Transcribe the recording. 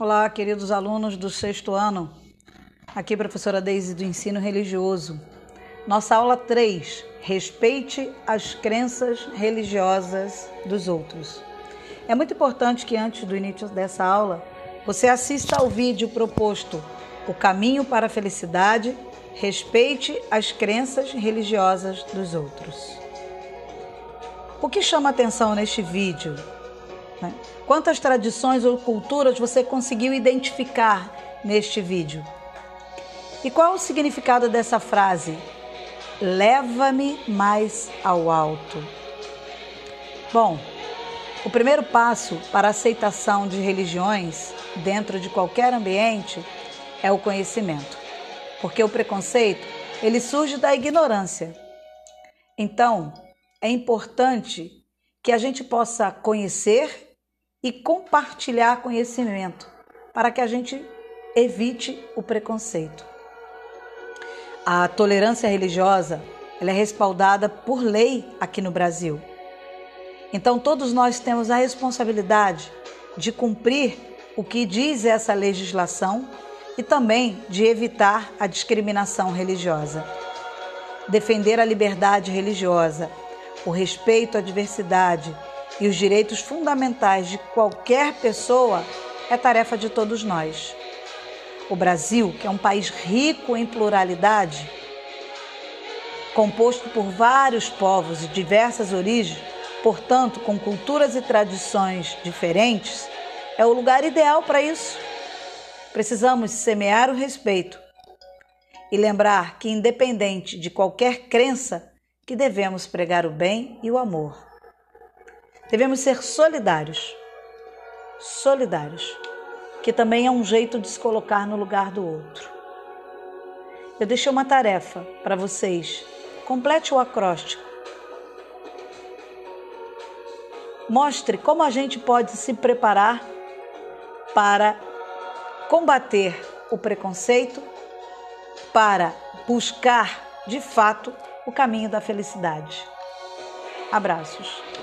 Olá, queridos alunos do sexto ano. Aqui, professora Deise do Ensino Religioso. Nossa aula 3: Respeite as crenças religiosas dos outros. É muito importante que antes do início dessa aula você assista ao vídeo proposto O Caminho para a Felicidade. Respeite as crenças religiosas dos outros. O que chama atenção neste vídeo né? Quantas tradições ou culturas você conseguiu identificar neste vídeo? E qual o significado dessa frase? Leva-me mais ao alto. Bom, o primeiro passo para a aceitação de religiões dentro de qualquer ambiente é o conhecimento, porque o preconceito ele surge da ignorância. Então, é importante que a gente possa conhecer e compartilhar conhecimento para que a gente evite o preconceito. A tolerância religiosa ela é respaldada por lei aqui no Brasil. Então todos nós temos a responsabilidade de cumprir o que diz essa legislação e também de evitar a discriminação religiosa. Defender a liberdade religiosa, o respeito à diversidade e os direitos fundamentais de qualquer pessoa é tarefa de todos nós. O Brasil, que é um país rico em pluralidade, composto por vários povos de diversas origens, portanto, com culturas e tradições diferentes, é o lugar ideal para isso. Precisamos semear o respeito e lembrar que, independente de qualquer crença, que devemos pregar o bem e o amor. Devemos ser solidários. Solidários, que também é um jeito de se colocar no lugar do outro. Eu deixei uma tarefa para vocês. Complete o acróstico. Mostre como a gente pode se preparar para combater o preconceito, para buscar de fato o caminho da felicidade. Abraços.